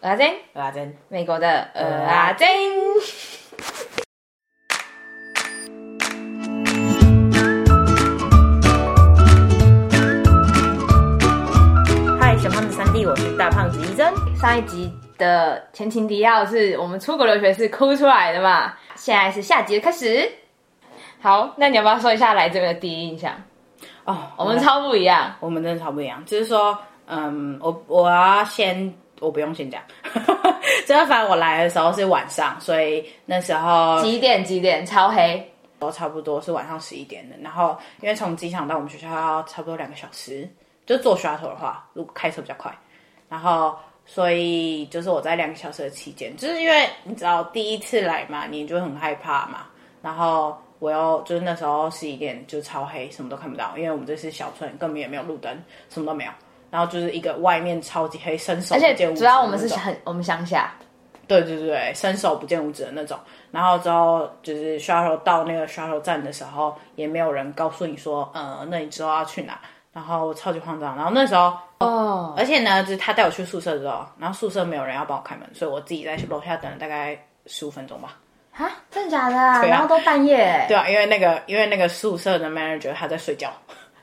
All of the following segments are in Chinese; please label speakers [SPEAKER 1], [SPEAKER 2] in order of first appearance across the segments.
[SPEAKER 1] 蚵仔煎，
[SPEAKER 2] 蚵仔煎，
[SPEAKER 1] 美国的蚵仔煎。嗨，小胖子三弟，我是大胖子医生。上一集的前情提要是我们出国留学是哭出来的嘛？现在是下集的开始。好，那你要不要说一下来这边的第一印象？
[SPEAKER 2] 哦，
[SPEAKER 1] 我们超不一样，
[SPEAKER 2] 我们真的超不一样。就是说，嗯，我我要先。我不用先讲，这个反正我来的时候是晚上，所以那时候
[SPEAKER 1] 几点？几点？超黑，
[SPEAKER 2] 都差不多是晚上十一点的。然后因为从机场到我们学校要差不多两个小时，就坐 shuttle 的话，如果开车比较快。然后所以就是我在两个小时的期间，就是因为你知道第一次来嘛，你就很害怕嘛。然后我又就是那时候十一点就超黑，什么都看不到，因为我们这是小村，根本也没有路灯，什么都没有。然后就是一个外面超级黑，伸手而且
[SPEAKER 1] 主要我们是很我们乡下，
[SPEAKER 2] 对对对，伸手不见五指的那种。然后之后就是 shuttle 到那个 shuttle 站的时候，也没有人告诉你说，呃，那你之后要去哪？然后超级慌张。然后那时候哦，而且呢，就是他带我去宿舍之后，然后宿舍没有人要帮我开门，所以我自己在楼下等了大概十五分钟吧。
[SPEAKER 1] 啊，真的假的？啊？然后都半夜。
[SPEAKER 2] 对啊，因为那个因为那个宿舍的 manager 他在睡觉。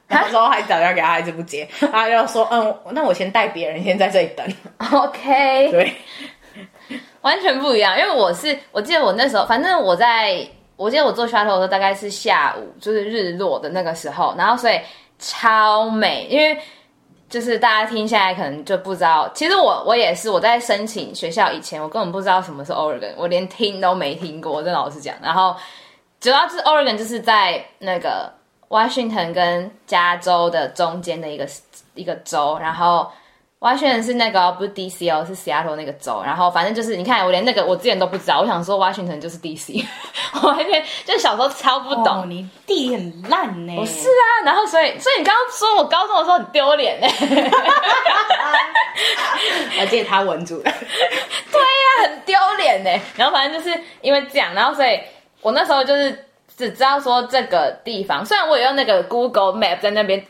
[SPEAKER 2] 然后之后还打电话给他，一直不接。他就说：“嗯，那我先带别人先在这里等。”
[SPEAKER 1] OK，
[SPEAKER 2] 对，
[SPEAKER 1] 完全不一样。因为我是，我记得我那时候，反正我在，我记得我做 shuttle 的时候大概是下午，就是日落的那个时候。然后所以超美，因为就是大家听下来可能就不知道，其实我我也是，我在申请学校以前，我根本不知道什么是 Oregon，我连听都没听过，我跟老师讲。然后主要是 Oregon 就是在那个。Washington 跟加州的中间的一个一个州，然后 Washington 是那个不是 DC 哦，是 Seattle 那个州。然后反正就是，你看我连那个我之前都不知道，我想说 Washington 就是 DC，我完全就小时候超不懂。
[SPEAKER 2] 哦、你地很烂呢？
[SPEAKER 1] 我是啊，然后所以所以你刚刚说我高中的时候很丢脸呢，
[SPEAKER 2] 而且他文组的，
[SPEAKER 1] 对呀、啊，很丢脸呢。然后反正就是因为这样，然后所以我那时候就是。只知道说这个地方，虽然我也用那个 Google Map 在那边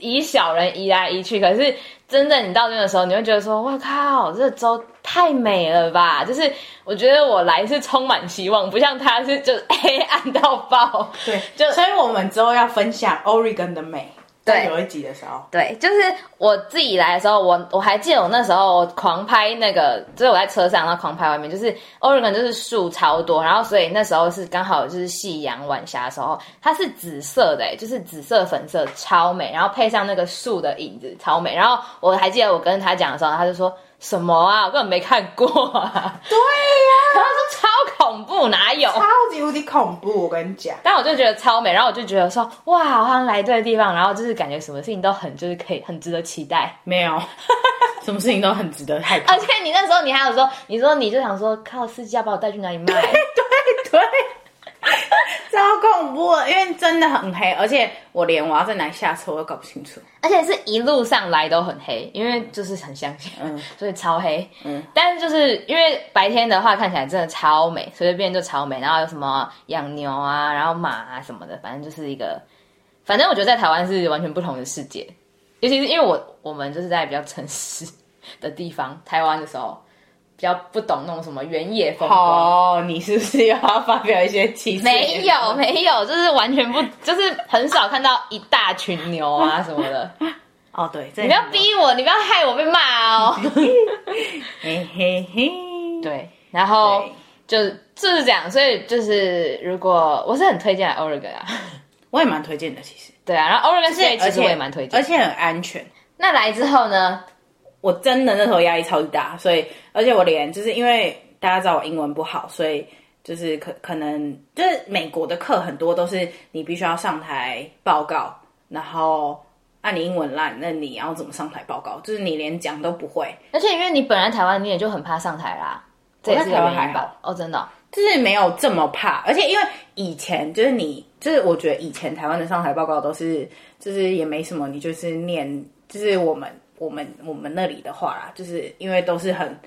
[SPEAKER 1] 以小人移来移去，可是真的你到那个时候，你会觉得说，哇靠，这个州太美了吧！就是我觉得我来是充满希望，不像他是就黑暗到爆。
[SPEAKER 2] 对，就所以我们之后要分享 Oregon 的美。对，有一集的时候，
[SPEAKER 1] 对，就是我自己来的时候，我我还记得我那时候狂拍那个，就是我在车上，然后狂拍外面，就是 Oregon 就是树超多，然后所以那时候是刚好就是夕阳晚霞的时候，它是紫色的，就是紫色粉色超美，然后配上那个树的影子超美，然后我还记得我跟他讲的时候，他就说。什么啊？我根本没看过啊！
[SPEAKER 2] 对呀、啊，
[SPEAKER 1] 他说超恐怖，哪有？
[SPEAKER 2] 超级无敌恐怖！我跟你讲，
[SPEAKER 1] 但我就觉得超美，然后我就觉得说，哇，好像来对地方，然后就是感觉什么事情都很就是可以很值得期待。
[SPEAKER 2] 没有，什么事情都很值得害怕。
[SPEAKER 1] 而且你那时候你还有说，你说你就想说，靠，司机要把我带去哪里卖？对
[SPEAKER 2] 对。对 超恐怖，因为真的很黑，而且我连我要在哪里下车我都搞不清楚，
[SPEAKER 1] 而且是一路上来都很黑，因为就是很乡下，嗯，所以超黑，嗯，但是就是因为白天的话看起来真的超美，随随便就超美，然后有什么养牛啊，然后马啊什么的，反正就是一个，反正我觉得在台湾是完全不同的世界，尤其是因为我我们就是在比较城市的地方，台湾的时候。比较不懂那种什么原野风光
[SPEAKER 2] 哦，你是不是要发表一些歧视？
[SPEAKER 1] 没有没有，就是完全不，就是很少看到一大群牛啊什么的。
[SPEAKER 2] 哦，对，
[SPEAKER 1] 你不要逼我，你不要害我被骂哦。
[SPEAKER 2] 嘿嘿嘿，
[SPEAKER 1] 对，然后就就是这样，所以就是如果我是很推荐 Oregon 啊，
[SPEAKER 2] 我也蛮推荐的，其实。
[SPEAKER 1] 对啊，然后 Oregon State 其实我也蛮推荐，
[SPEAKER 2] 而且很安全。
[SPEAKER 1] 那来之后呢？
[SPEAKER 2] 我真的那时候压力超级大，所以而且我连就是因为大家知道我英文不好，所以就是可可能就是美国的课很多都是你必须要上台报告，然后按你英文烂，那你要怎么上台报告？就是你连讲都不会，
[SPEAKER 1] 而且因为你本来台湾你也就很怕上台啦，这也是台湾还好哦，真的哦，
[SPEAKER 2] 就是没有这么怕，而且因为以前就是你就是我觉得以前台湾的上台报告都是就是也没什么，你就是念就是我们。我们我们那里的话啦，就是因为都是很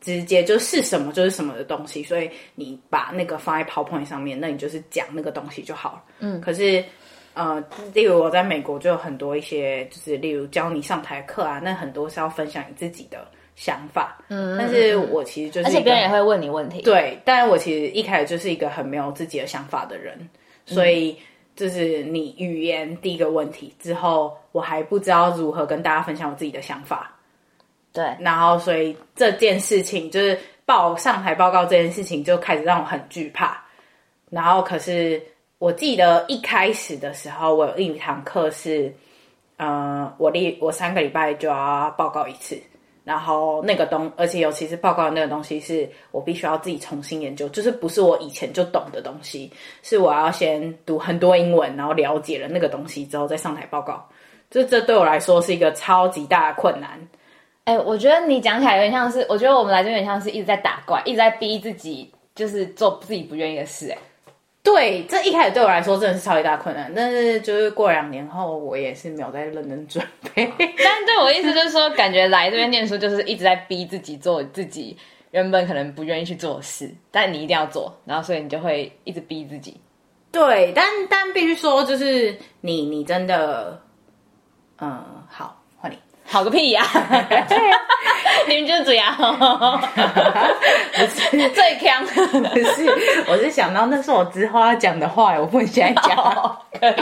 [SPEAKER 2] 直接，就是什么就是什么的东西，所以你把那个放在 PowerPoint 上面，那你就是讲那个东西就好了。嗯，可是呃，例如我在美国就有很多一些，就是例如教你上台课啊，那很多是要分享你自己的想法。嗯，但是我其实就是，而
[SPEAKER 1] 且别人也会问你问题。
[SPEAKER 2] 对，但是我其实一开始就是一个很没有自己的想法的人，所以就是你语言第一个问题之后，我还不知道如何跟大家分享我自己的想法。
[SPEAKER 1] 对，
[SPEAKER 2] 然后所以这件事情就是报上台报告这件事情就开始让我很惧怕。然后可是我记得一开始的时候，我有一堂课是，呃，我立我三个礼拜就要报告一次，然后那个东，而且尤其是报告的那个东西是我必须要自己重新研究，就是不是我以前就懂的东西，是我要先读很多英文，然后了解了那个东西之后再上台报告，这这对我来说是一个超级大的困难。
[SPEAKER 1] 哎，我觉得你讲起来有点像是，我觉得我们来这有点像是一直在打怪，一直在逼自己，就是做自己不愿意的事。哎，
[SPEAKER 2] 对，这一开始对我来说真的是超级大困难，但是就是过两年后，我也是没有在认真准备。
[SPEAKER 1] 但对我意思就是说，感觉来这边念书就是一直在逼自己做自己原本可能不愿意去做的事，但你一定要做，然后所以你就会一直逼自己。
[SPEAKER 2] 对，但但必须说，就是你你真的，嗯，好。
[SPEAKER 1] 好个屁呀！对呀，你们就是这样，不是最强，
[SPEAKER 2] 不是。我是想到那是我之后要讲的话，我不能现在讲。可以。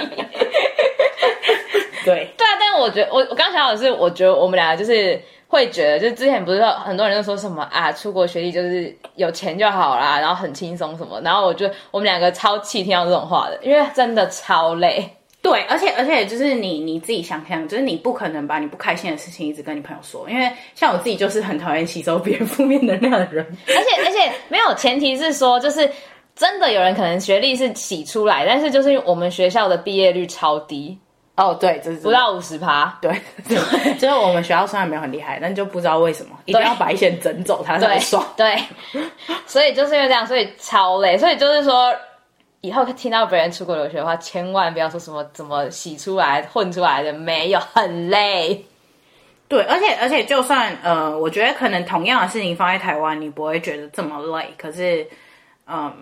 [SPEAKER 2] 对
[SPEAKER 1] 对啊，但是我觉得，我我刚想的是，我觉得我们俩就是会觉得，就是之前不是说很多人都说什么啊，出国学历就是有钱就好啦，然后很轻松什么，然后我觉得我们两个超气听到这种话的，因为真的超累。
[SPEAKER 2] 对，而且而且就是你你自己想想，就是你不可能把你不开心的事情一直跟你朋友说，因为像我自己就是很讨厌吸收别人负面能量的人。
[SPEAKER 1] 而且而且没有前提是说，就是真的有人可能学历是洗出来，但是就是我们学校的毕业率超低
[SPEAKER 2] 哦，对，就是
[SPEAKER 1] 不到五十趴，
[SPEAKER 2] 对，对，就是我们学校虽然没有很厉害，但就不知道为什么一定要把一些人整走，他才爽。
[SPEAKER 1] 对，所以就是因为这样，所以超累，所以就是说。以后听到别人出国留学的话，千万不要说什么怎么洗出来、混出来的，没有，很累。
[SPEAKER 2] 对，而且而且，就算呃，我觉得可能同样的事情放在台湾，你不会觉得这么累。可是，嗯，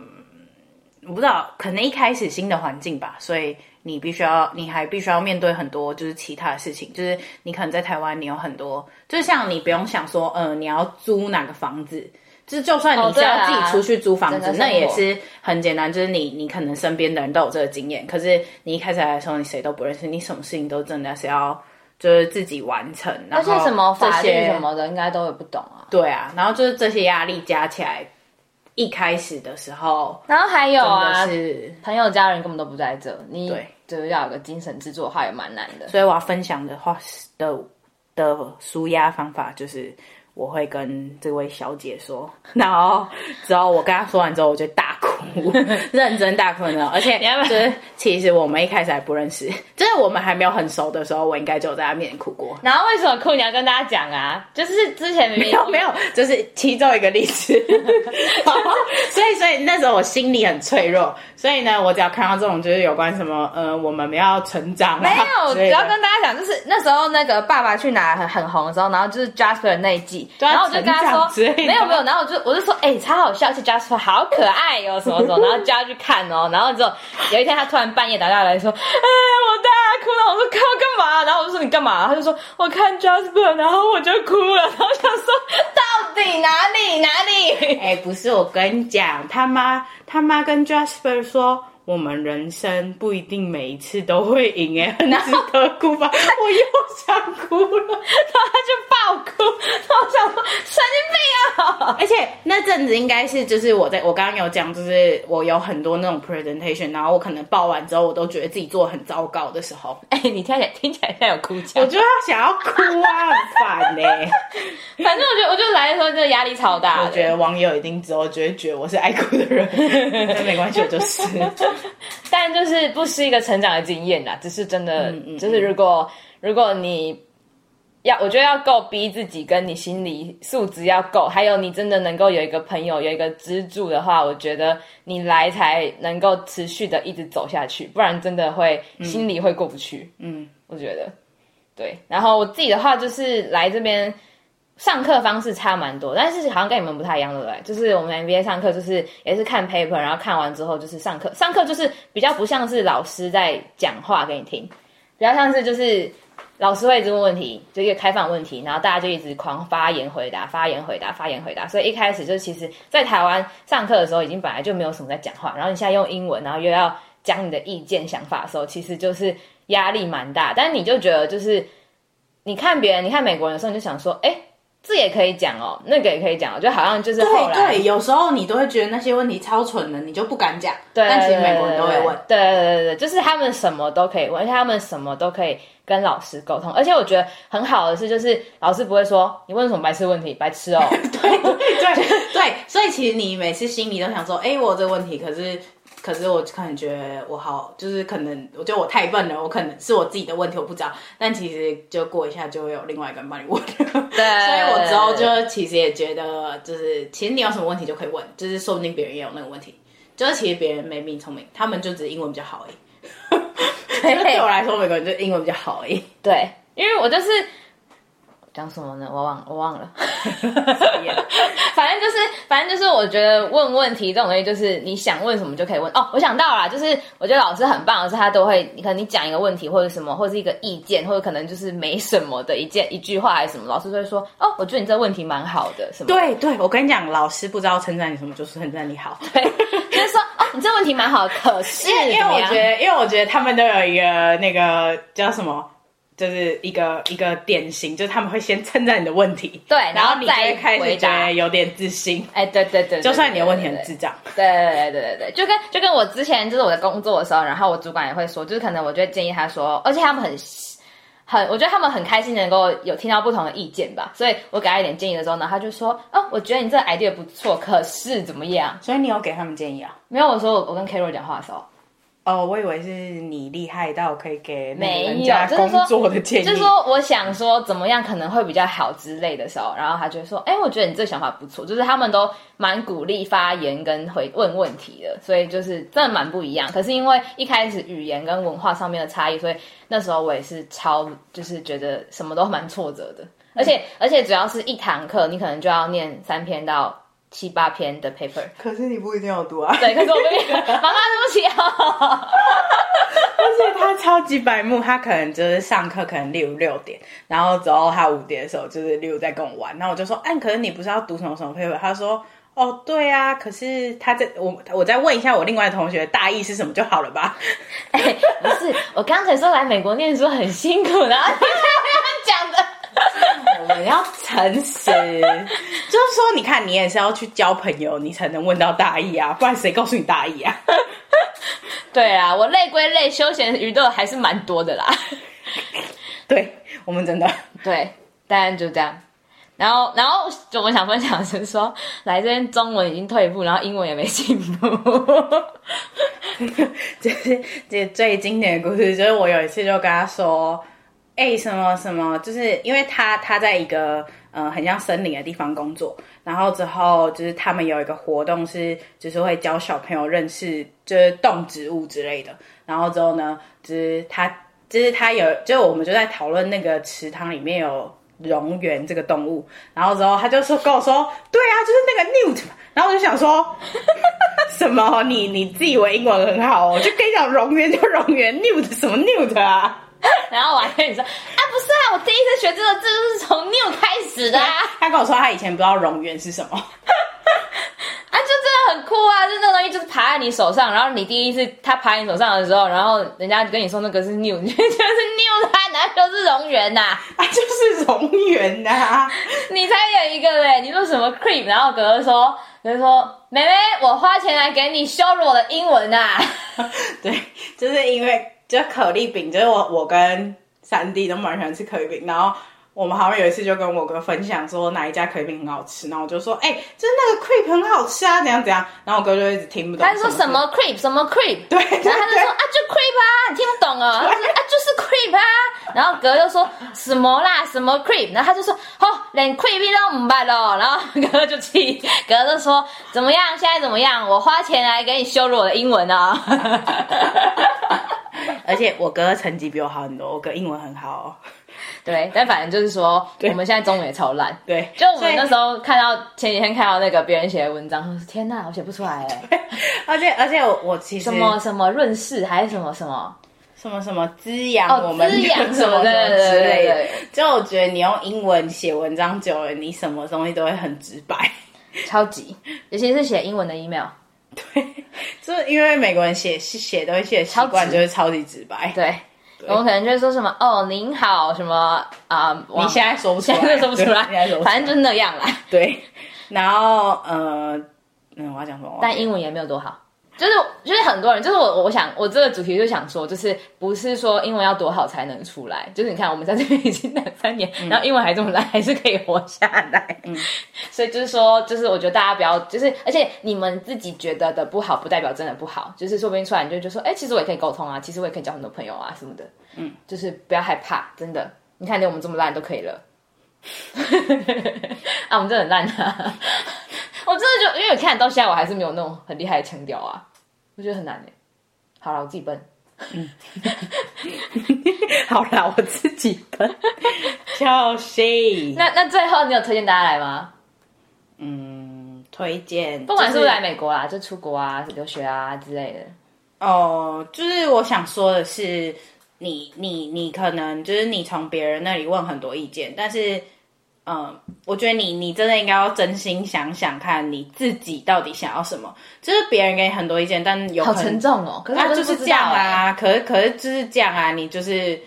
[SPEAKER 2] 我不知道，可能一开始新的环境吧，所以你必须要，你还必须要面对很多就是其他的事情。就是你可能在台湾，你有很多，就像你不用想说，呃，你要租哪个房子。就是，就算你是要自己出去租房子，哦啊、那也是很简单。就是你，你可能身边的人都有这个经验，可是你一开始来的时候，你谁都不认识，你什么事情都真的是要就是自己完成。
[SPEAKER 1] 而且什么法律什么的，应该都也不懂啊。
[SPEAKER 2] 对啊，然后就是这些压力加起来，一开始的时候，
[SPEAKER 1] 然后还有啊，是朋友家人根本都不在这，你对，就是要有个精神支柱的话，也蛮难的。
[SPEAKER 2] 所以我要分享的话的的舒压方法就是。我会跟这位小姐说，然后之后我跟她说完之后，我就打哭，认真大哭呢。而且就是其实我们一开始还不认识，就是我们还没有很熟的时候，我应该就在他面前哭过。
[SPEAKER 1] 然后为什么哭？你要跟大家讲啊？就是之前
[SPEAKER 2] 没有没有，就是其中一个例子。所以所以那时候我心里很脆弱，所以呢，我只要看到这种就是有关什么呃，我们要成长，
[SPEAKER 1] 没有，只要跟大家讲，就是那时候那个爸爸去哪很很红的时候，然后就是 Jasper 那一季。然后我就跟他说，没有没有，然后我就我就说，哎、欸，超好笑，而且 Jasper 好可爱哟、哦，然后叫他去看哦，然后之后有一天他突然半夜打电话来说，哎，我大哭了，我说看我干嘛？然后我就说你干嘛？他就说我看 Jasper，然后我就哭了，然后想说到底哪里哪里？
[SPEAKER 2] 哎，不是，我跟你讲，他妈他妈跟 Jasper 说。我们人生不一定每一次都会赢，哎，很值得哭吧？我又想哭了，然后
[SPEAKER 1] 他就爆哭，然后我想说神经病啊！
[SPEAKER 2] 而且那阵子应该是就是我在我刚刚有讲，就是我有很多那种 presentation，然后我可能报完之后，我都觉得自己做很糟糕的时候。
[SPEAKER 1] 哎，你听起来听起来像有哭腔，
[SPEAKER 2] 我就要想要哭啊，很烦呢。
[SPEAKER 1] 反正我觉得，我就来的时候真的压力超大。
[SPEAKER 2] 我觉得网友一定之后就会觉得我是爱哭的人，但没关系，我就是。
[SPEAKER 1] 但就是不是一个成长的经验啦，只是真的，嗯嗯、就是如果如果你要，我觉得要够逼自己，跟你心理素质要够，还有你真的能够有一个朋友，有一个支柱的话，我觉得你来才能够持续的一直走下去，不然真的会心里会过不去。嗯，我觉得对。然后我自己的话就是来这边。上课方式差蛮多，但是好像跟你们不太一样，对不对？就是我们 MBA 上课，就是也是看 paper，然后看完之后就是上课。上课就是比较不像是老师在讲话给你听，比较像是就是老师会一直问问题，就一个开放问题，然后大家就一直狂发言回答，发言回答，发言回答。所以一开始就其实，在台湾上课的时候，已经本来就没有什么在讲话，然后你现在用英文，然后又要讲你的意见想法的时候，其实就是压力蛮大。但你就觉得，就是你看别人，你看美国人的时候，你就想说，哎。这也可以讲哦，那个也可以讲，就好像就是后来
[SPEAKER 2] 对对，有时候你都会觉得那些问题超蠢的，你就不敢讲。对，但其实美国人都会问。
[SPEAKER 1] 对对对对，就是他们什么都可以问，而且他们什么都可以跟老师沟通。而且我觉得很好的是，就是老师不会说你问什么白痴问题，白痴哦。
[SPEAKER 2] 对对对对，所以其实你每次心里都想说，哎，我有这个问题，可是。可是我可能觉得我好，就是可能我觉得我太笨了，我可能是我自己的问题，我不知道。但其实就过一下就会有另外一个人帮你问。对，所以我之后就其实也觉得，就是其实你有什么问题就可以问，就是说不定别人也有那个问题。就是其实别人没比你聪明，他们就只是英文比较好而已。对我来说，美国人就英文比较好而已。
[SPEAKER 1] 对，因为我就是。讲什么呢？我忘我忘了，反正就是反正就是，我觉得问问题这种东西，就是你想问什么就可以问哦。我想到了，就是我觉得老师很棒的是，他都会，你可能你讲一个问题或者什么，或者是一个意见，或者可能就是没什么的一件一句话还是什么，老师就会说哦，我觉得你这个问题蛮好的，什么？
[SPEAKER 2] 对对，我跟你讲，老师不知道称赞你什么，就是称赞你好，
[SPEAKER 1] 对，就是说哦，你这个问题蛮好的，可是
[SPEAKER 2] 因为因为我觉得，因为我觉得他们都有一个那个叫什么？就是一个一个典型，就是他们会先称赞你的问题，
[SPEAKER 1] 对，
[SPEAKER 2] 然后你再开始觉得有点自信，
[SPEAKER 1] 哎，对对对，
[SPEAKER 2] 就算你的问题很智障，
[SPEAKER 1] 对对对对对，就跟就跟我之前就是我在工作的时候，然后我主管也会说，就是可能我就会建议他说，而且他们很很，我觉得他们很开心能够有听到不同的意见吧，所以我给他一点建议的时候呢，他就说，哦，我觉得你这个 idea 不错，可是怎么样？
[SPEAKER 2] 所以你有给他们建议啊？
[SPEAKER 1] 没有，我说我我跟 Carol 讲话的时候。
[SPEAKER 2] 哦，我以为是你厉害到可以给人家工作的建议，
[SPEAKER 1] 就是说，就是说我想说怎么样可能会比较好之类的时候，然后他就说，哎，我觉得你这个想法不错，就是他们都蛮鼓励发言跟回问问题的，所以就是真的蛮不一样。可是因为一开始语言跟文化上面的差异，所以那时候我也是超就是觉得什么都蛮挫折的，而且而且主要是一堂课，你可能就要念三篇到。七八篇的 paper，
[SPEAKER 2] 可是你不一定要读啊。
[SPEAKER 1] 对，可是我跟你 妈妈对不起啊。
[SPEAKER 2] 而且他超级白目，他可能就是上课可能例如六点，然后之后他五点的时候就是例如在跟我玩，然后我就说，哎，可是你不是要读什么什么 paper？他说，哦，对啊，可是他在我我再问一下我另外的同学大意是什么就好了吧？
[SPEAKER 1] 哎，不是，我刚才说来美国念书很辛苦的。
[SPEAKER 2] 我们要诚实，就是说，你看，你也是要去交朋友，你才能问到大意啊，不然谁告诉你大意啊？
[SPEAKER 1] 对啊，我累归累，休闲娱乐还是蛮多的啦。
[SPEAKER 2] 对，我们真的
[SPEAKER 1] 对，当然就这样。然后，然后就我想分享的是说，来这边中文已经退步，然后英文也没进步。
[SPEAKER 2] 就是这最经典的故事，就是我有一次就跟他说。哎，什么什么，就是因为他他在一个呃很像森林的地方工作，然后之后就是他们有一个活动是，就是会教小朋友认识就是动植物之类的，然后之后呢，就是他就是他有，就我们就在讨论那个池塘里面有蝾螈这个动物，然后之后他就说跟我说，对啊，就是那个 newt，然后我就想说，什么你你自以为英文很好哦，就跟你讲蝾螈就蝾螈，newt 什么 newt 啊？
[SPEAKER 1] 然后我还跟你说啊，不是啊，我第一次学这个字就是从 new 开始的啊。
[SPEAKER 2] 他跟我说他以前不知道蝾螈是什么，
[SPEAKER 1] 啊，就真的很酷啊！就那个东西就是爬在你手上，然后你第一次他爬在你手上的时候，然后人家跟你说那个是 new，你 就觉得是 new，他哪都是蝾螈呐？啊，
[SPEAKER 2] 就是蝾螈呐！
[SPEAKER 1] 你才有一个嘞，你说什么 cream，然后哥哥说，哥哥说，妹妹，我花钱来给你羞辱我的英文啊！
[SPEAKER 2] 对，就是因为。就可丽饼，就是我我跟三弟都蛮喜欢吃可丽饼，然后我们好像有一次就跟我哥分享说哪一家可丽饼很好吃，然后我就说，哎、欸，就是那个 crepe 很好吃啊，怎样怎样，然后我哥就一直听不懂。
[SPEAKER 1] 他说什么 crepe 什么 crepe，
[SPEAKER 2] 对，对，
[SPEAKER 1] 然后他就说啊就 crepe 啊，你听不懂啊，他说啊就是 crepe 啊，然后哥就说什么啦什么 crepe，然后他就说哦连 crepe 都唔白咯，然后哥就气，哥就说怎么样现在怎么样，我花钱来给你羞辱我的英文啊。
[SPEAKER 2] 而且我哥成绩比我好很多，我哥英文很好哦。
[SPEAKER 1] 对，但反正就是说，我们现在中文也超烂。
[SPEAKER 2] 对，
[SPEAKER 1] 就我们那时候看到前几天看到那个别人写的文章，说天哪，我写不出来 哎。
[SPEAKER 2] 而且而且我我其实
[SPEAKER 1] 什么什么润饰还是什么什么
[SPEAKER 2] 什么什么滋养我们
[SPEAKER 1] 滋养
[SPEAKER 2] 什么什么之类的。就我觉得你用英文写文章久了，你什么东西都会很直白，
[SPEAKER 1] 超级，尤其是写英文的 email。
[SPEAKER 2] 对，就是因为美国人写写东西的习惯就是超级直白。
[SPEAKER 1] 对，我们可能就会说什么哦，您好，什么啊？
[SPEAKER 2] 你现在说不出来，
[SPEAKER 1] 现在说不出来，反正就是那样啦。
[SPEAKER 2] 对，然后呃，嗯，我要讲什么？
[SPEAKER 1] 但英文也没有多好。就是就是很多人，就是我我想我这个主题就想说，就是不是说英文要多好才能出来，就是你看我们在这边已经两三年，嗯、然后英文还这么烂，还是可以活下来。嗯，所以就是说，就是我觉得大家不要，就是而且你们自己觉得的不好，不代表真的不好，就是说不定出来你就就说，哎、欸，其实我也可以沟通啊，其实我也可以交很多朋友啊什么的。嗯，就是不要害怕，真的，你看连我们这么烂都可以了。啊，我们真的很烂啊！我真的就因为我看到现在，我还是没有那种很厉害的腔调啊。我觉得很难哎。好了，我自己笨。嗯，
[SPEAKER 2] 好了，我自己笨。就是。
[SPEAKER 1] 那那最后，你有推荐大家来吗？
[SPEAKER 2] 嗯，推荐，
[SPEAKER 1] 不管是不是来美国啦，就出国啊、留学啊之类的。
[SPEAKER 2] 哦，就是我想说的是，你你你可能就是你从别人那里问很多意见，但是。嗯，我觉得你你真的应该要真心想想看你自己到底想要什么。就是别人给你很多意见，但有很
[SPEAKER 1] 好沉重哦。可是他
[SPEAKER 2] 就是这样啊，可是可是就是这样啊，你就是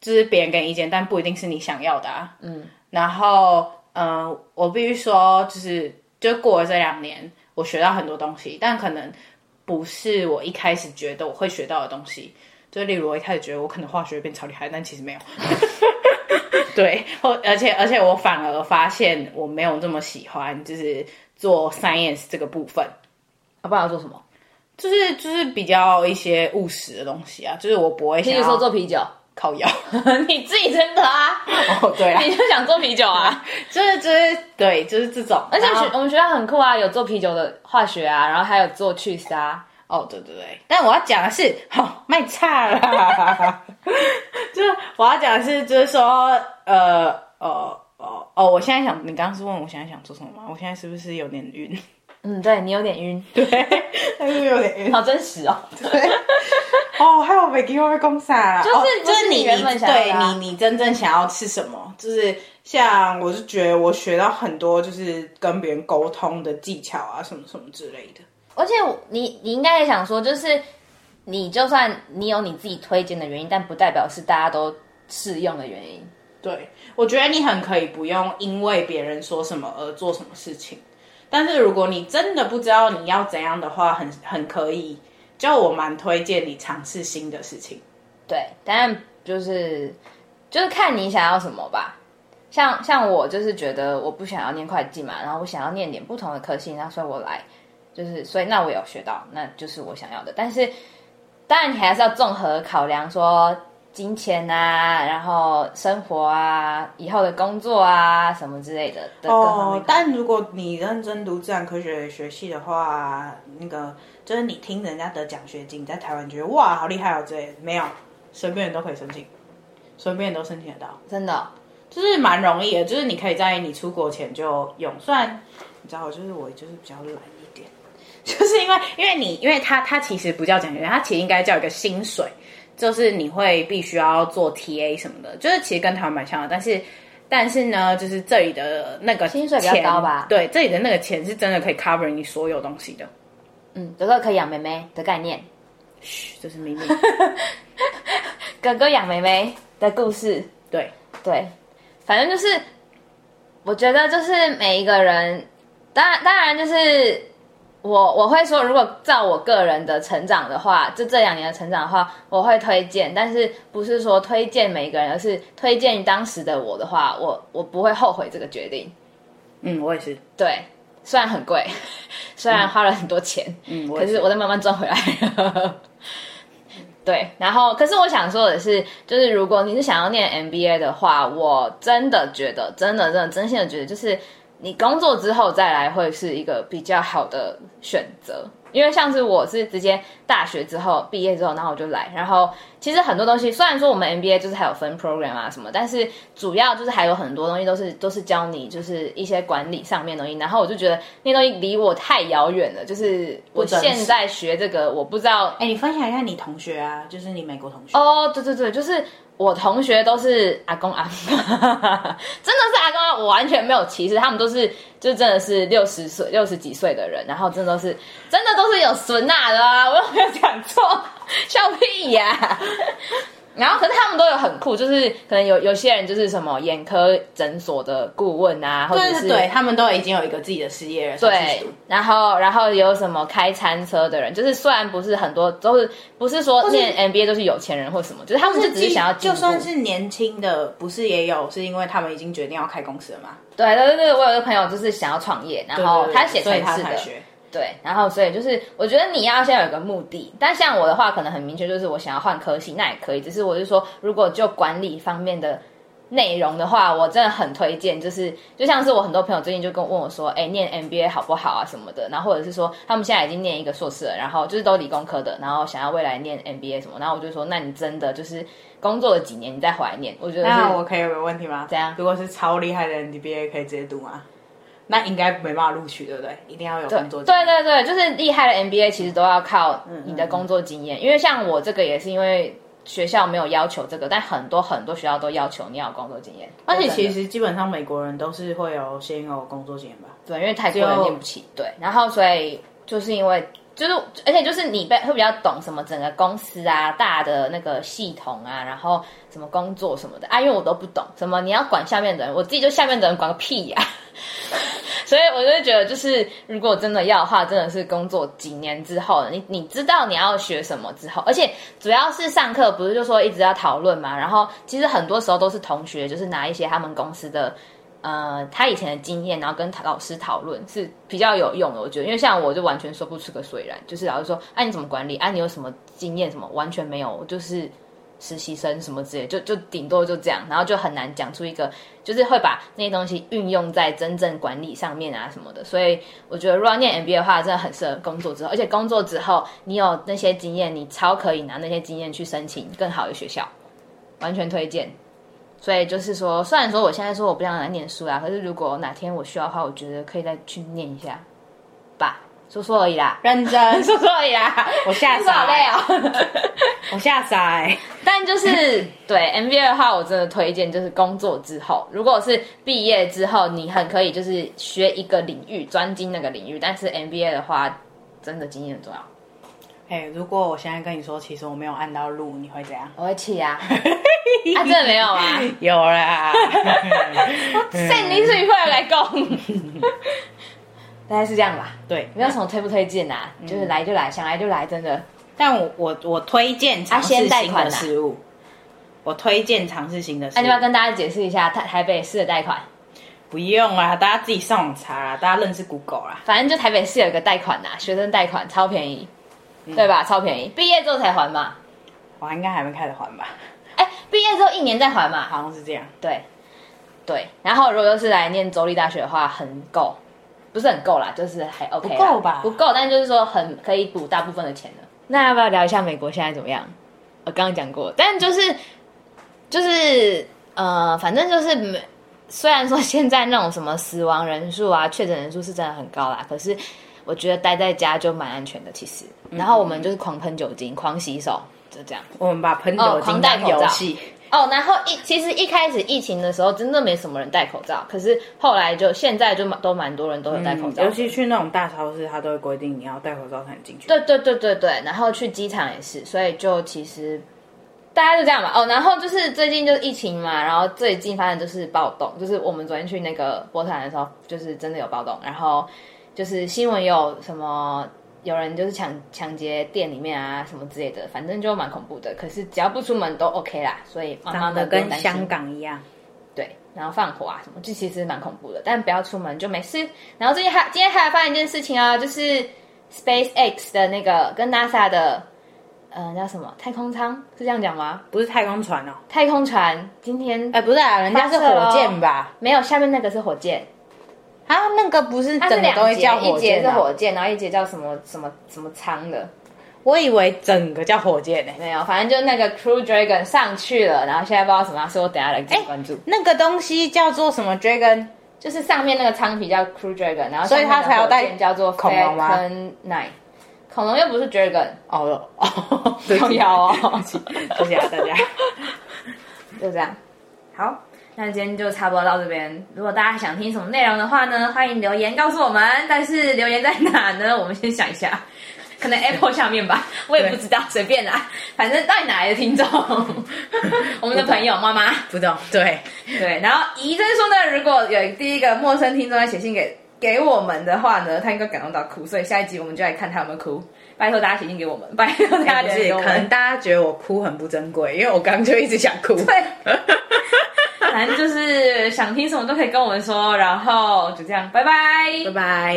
[SPEAKER 2] 就是别人给你意见，但不一定是你想要的啊。嗯，然后嗯，我必须说，就是就过了这两年，我学到很多东西，但可能不是我一开始觉得我会学到的东西。就例如我一开始觉得我可能化学变超厉害，但其实没有。对，或而且而且我反而发现我没有这么喜欢，就是做 science 这个部分。
[SPEAKER 1] 啊，不然要做什么？
[SPEAKER 2] 就是就是比较一些务实的东西啊，就是我不会想要
[SPEAKER 1] 说做啤酒、
[SPEAKER 2] 靠腰。
[SPEAKER 1] 你自己真的啊？
[SPEAKER 2] 哦，对啊，
[SPEAKER 1] 你就想做啤酒啊？
[SPEAKER 2] 就是就是对，就是这种。
[SPEAKER 1] 而且学我们学校很酷啊，有做啤酒的化学啊，然后还有做 cheese 啊。
[SPEAKER 2] 哦，对对对，但我要讲的是，好、哦、卖差了，就是我要讲的是，就是说，呃，哦哦哦，我现在想，你刚刚是问我现在想做什么吗？我现在是不是有点晕？
[SPEAKER 1] 嗯，对你有点
[SPEAKER 2] 晕，对，但是有点晕？
[SPEAKER 1] 好真实哦，
[SPEAKER 2] 对，哦，还有没给我被攻杀了，
[SPEAKER 1] 就是、哦、
[SPEAKER 2] 就是你
[SPEAKER 1] 原本想
[SPEAKER 2] 对你你真正想要吃什么？就是像我是觉得我学到很多，就是跟别人沟通的技巧啊，什么什么之类的。
[SPEAKER 1] 而且你你应该也想说，就是你就算你有你自己推荐的原因，但不代表是大家都适用的原因。
[SPEAKER 2] 对，我觉得你很可以不用因为别人说什么而做什么事情。但是如果你真的不知道你要怎样的话，很很可以，就我蛮推荐你尝试新的事情。
[SPEAKER 1] 对，但就是就是看你想要什么吧。像像我就是觉得我不想要念会计嘛，然后我想要念点不同的科系，那所以我来。就是，所以那我有学到，那就是我想要的。但是，当然你还是要综合考量，说金钱啊，然后生活啊，以后的工作啊，什么之类的。
[SPEAKER 2] 哦，但如果你认真读自然科学学系的话，那个就是你听人家得奖学金，在台湾觉得哇好厉害哦之类的，没有，随便人都可以申请，随便人都申请得到，
[SPEAKER 1] 真的，
[SPEAKER 2] 就是蛮容易的。就是你可以在你出国前就用，虽然你知道，就是我就是比较懒。就是因为，因为你，因为他，他其实不叫奖学金，他其实应该叫一个薪水，就是你会必须要做 TA 什么的，就是其实跟台湾蛮像的，但是，但是呢，就是这里的那个
[SPEAKER 1] 薪水比较高吧？
[SPEAKER 2] 对，这里的那个钱是真的可以 cover 你所有东西的。
[SPEAKER 1] 嗯，哥哥可以养妹妹的概念，
[SPEAKER 2] 嘘，这是秘密。
[SPEAKER 1] 哥哥养妹妹的故事，
[SPEAKER 2] 对
[SPEAKER 1] 对，反正就是，我觉得就是每一个人，当然当然就是。我我会说，如果照我个人的成长的话，就这两年的成长的话，我会推荐，但是不是说推荐每一个人，而是推荐当时的我的话，我我不会后悔这个决定。
[SPEAKER 2] 嗯，我也是。
[SPEAKER 1] 对，虽然很贵，虽然花了很多钱，嗯，可是我在慢慢赚回来。对，然后可是我想说的是，就是如果你是想要念 MBA 的话，我真的觉得，真的真的真心的觉得，就是。你工作之后再来会是一个比较好的选择，因为像是我是直接大学之后毕业之后，然后我就来，然后其实很多东西虽然说我们 MBA 就是还有分 program 啊什么，但是主要就是还有很多东西都是都是教你就是一些管理上面的东西，然后我就觉得那东西离我太遥远了，就是我现在学这个我不知道。
[SPEAKER 2] 哎，你分享一下你同学啊，就是你美国同学
[SPEAKER 1] 哦，对对对，就是。我同学都是阿公阿妈，真的是阿公阿妈，我完全没有歧视，他们都是就真的是六十岁、六十几岁的人，然后真的都是真的都是有孙娜的啊，我又没有讲错？笑屁呀、啊！然后，可是他们都有很酷，就是可能有有些人就是什么眼科诊所的顾问啊，或者是
[SPEAKER 2] 对，对他们都已经有一个自己的事业了。
[SPEAKER 1] 对，然后然后有什么开餐车的人，就是虽然不是很多，都是不是说念 MBA 都是有钱人或什么，就是他们是只是想要，
[SPEAKER 2] 就算是年轻的，不是也有，是因为他们已经决定要开公司了吗？
[SPEAKER 1] 对对对，我有一个朋友就是想要创业，然后他写程式的。对，然后所以就是，我觉得你要先有一个目的。但像我的话，可能很明确，就是我想要换科系，那也可以。只是我就说，如果就管理方面的内容的话，我真的很推荐。就是 就像是我很多朋友最近就跟我问我说，哎，念 MBA 好不好啊什么的。然后或者是说，他们现在已经念一个硕士了，然后就是都理工科的，然后想要未来念 MBA 什么。然后我就说，那你真的就是工作了几年，你再怀念，我觉得。
[SPEAKER 2] 那我可以有个问题吗？
[SPEAKER 1] 怎样？
[SPEAKER 2] 如果是超厉害的 MBA，可以直接读吗？那应该没办法录取，对不对？一定要有工作经验。
[SPEAKER 1] 对对对，就是厉害的 MBA 其实都要靠你的工作经验。嗯嗯嗯，因为像我这个也是因为学校没有要求这个，但很多很多学校都要求你要有工作经验。
[SPEAKER 2] 而且其实基本上美国人都是会有先有工作经验吧？
[SPEAKER 1] 对，因为太多人念不起。对，然后所以就是因为就是而且就是你被会比较懂什么整个公司啊大的那个系统啊，然后什么工作什么的。啊，因为我都不懂什么你要管下面的人，我自己就下面的人管个屁呀、所以我就觉得，就是如果真的要的话，真的是工作几年之后，你你知道你要学什么之后，而且主要是上课不是就说一直要讨论嘛，然后其实很多时候都是同学，就是拿一些他们公司的呃他以前的经验，然后跟老师讨论是比较有用的。我觉得，因为像我就完全说不出个所以然，就是老师说，哎、你怎么管理？哎、啊、你有什么经验？什么完全没有，就是。实习生什么之类，就就顶多就这样，然后就很难讲出一个，就是会把那些东西运用在真正管理上面啊什么的。所以我觉得，如果念 MBA 的话，真的很适合工作之后，而且工作之后你有那些经验，你超可以拿那些经验去申请更好的学校，完全推荐。所以就是说，虽然说我现在说我不想来念书啦，可是如果哪天我需要的话，我觉得可以再去念一下吧。说说而已啦，
[SPEAKER 2] 认真
[SPEAKER 1] 说说而已啦。我下载，好累哦，
[SPEAKER 2] 我下载。
[SPEAKER 1] 但就是对 MBA 的话，我真的推荐，就是工作之后，如果是毕业之后，你很可以就是学一个领域，专精那个领域。但是 MBA 的话，真的经验很重要。
[SPEAKER 2] 哎、欸，如果我现在跟你说，其实我没有按到路，你会怎样？
[SPEAKER 1] 我会气啊！啊，真的没有啊？
[SPEAKER 2] 有啦！
[SPEAKER 1] 胜利是会来攻。大概是这样吧，
[SPEAKER 2] 对，
[SPEAKER 1] 没有什么推不推荐啊，嗯、就是来就来，想来就来，真的。
[SPEAKER 2] 但我我我推荐尝试新的事物，我推荐尝试新的。那、啊、你要跟大家解释一下台台北市的贷款？
[SPEAKER 1] 不
[SPEAKER 2] 用啊，大家自己上网查啊，大家认识 Google 啦。
[SPEAKER 1] 反正就台北市有一个贷款呐，学生贷款超便宜，嗯、对吧？超便宜，毕业之后才还嘛。
[SPEAKER 2] 我应该还没开始还吧？
[SPEAKER 1] 哎，毕业之后一年再还嘛？
[SPEAKER 2] 好像是这样。
[SPEAKER 1] 对对，然后如果是来念州立大学的话，很够。不是很够啦，就是还 OK，
[SPEAKER 2] 不够吧？
[SPEAKER 1] 不够，但就是说很可以补大部分的钱的。那要不要聊一下美国现在怎么样？我刚刚讲过，但就是就是呃，反正就是，虽然说现在那种什么死亡人数啊、确诊人数是真的很高啦，可是我觉得待在家就蛮安全的，其实。然后我们就是狂喷酒精、狂洗手，就这样。
[SPEAKER 2] 我们把喷酒精当游戏。
[SPEAKER 1] 哦哦，然后一其实一开始疫情的时候，真的没什么人戴口罩。可是后来就现在就都蛮多人都有戴口罩，
[SPEAKER 2] 嗯，尤其去那种大超市，他都会规定你要戴口罩才能进去。
[SPEAKER 1] 对对对对对，然后去机场也是，所以就其实大家就这样吧。哦，然后就是最近就是疫情嘛，然后最近发生就是暴动，就是我们昨天去那个波特兰的时候，就是真的有暴动，然后就是新闻有什么。有人就是抢抢劫店里面啊，什么之类的，反正就蛮恐怖的。可是只要不出门都 OK 啦，所以妈妈们
[SPEAKER 2] 跟香港一样，
[SPEAKER 1] 对，然后放火啊什么，就其实蛮恐怖的。但不要出门就没事。然后最近还今天还发生一件事情啊，就是 SpaceX 的那个跟 NASA 的，呃，叫什么太空舱是这样讲吗？
[SPEAKER 2] 不是太空船哦，
[SPEAKER 1] 太空船今天
[SPEAKER 2] 哎不是啊，人家是火箭吧？
[SPEAKER 1] 没有，下面那个是火箭。
[SPEAKER 2] 啊，那个不是整个东西叫
[SPEAKER 1] 节，一节是
[SPEAKER 2] 火箭
[SPEAKER 1] 然后一节叫什么什么什么舱的，
[SPEAKER 2] 我以为整个叫火箭呢、
[SPEAKER 1] 没有，反正就那个 Crew Dragon 上去了，然后现在不知道什么，所以我等下来继续关注。
[SPEAKER 2] 那个东西叫做什么 Dragon？
[SPEAKER 1] 就是上面那个舱皮叫 Crew Dragon，然后
[SPEAKER 2] 所以它才要带
[SPEAKER 1] 叫做
[SPEAKER 2] 恐龙
[SPEAKER 1] 吗 Nine，恐龙又不是 Dragon，
[SPEAKER 2] 哦哦，对
[SPEAKER 1] 重要哦，
[SPEAKER 2] 谢谢 大家。
[SPEAKER 1] 就这样。好，那今天就差不多到这边。如果大家想听什么内容的话呢，欢迎留言告诉我们。但是留言在哪呢？我们先想一下，可能 Apple 下面吧，我也不知道，随便啦。反正到底哪来的听众？我们的朋友妈妈
[SPEAKER 2] 不懂，对
[SPEAKER 1] 对。然后怡珍说呢，如果有第一个陌生听众来写信给给我们的话呢，他应该感动到哭，所以下一集我们就来看他有没有哭。拜托大家写信给我们，拜托大家写信给我们。
[SPEAKER 2] 可能大家觉得我哭很不珍贵，因为我刚刚就一直想哭。
[SPEAKER 1] 对。反正就是想听什么都可以跟我们说，然后就这样，拜拜，
[SPEAKER 2] 拜拜。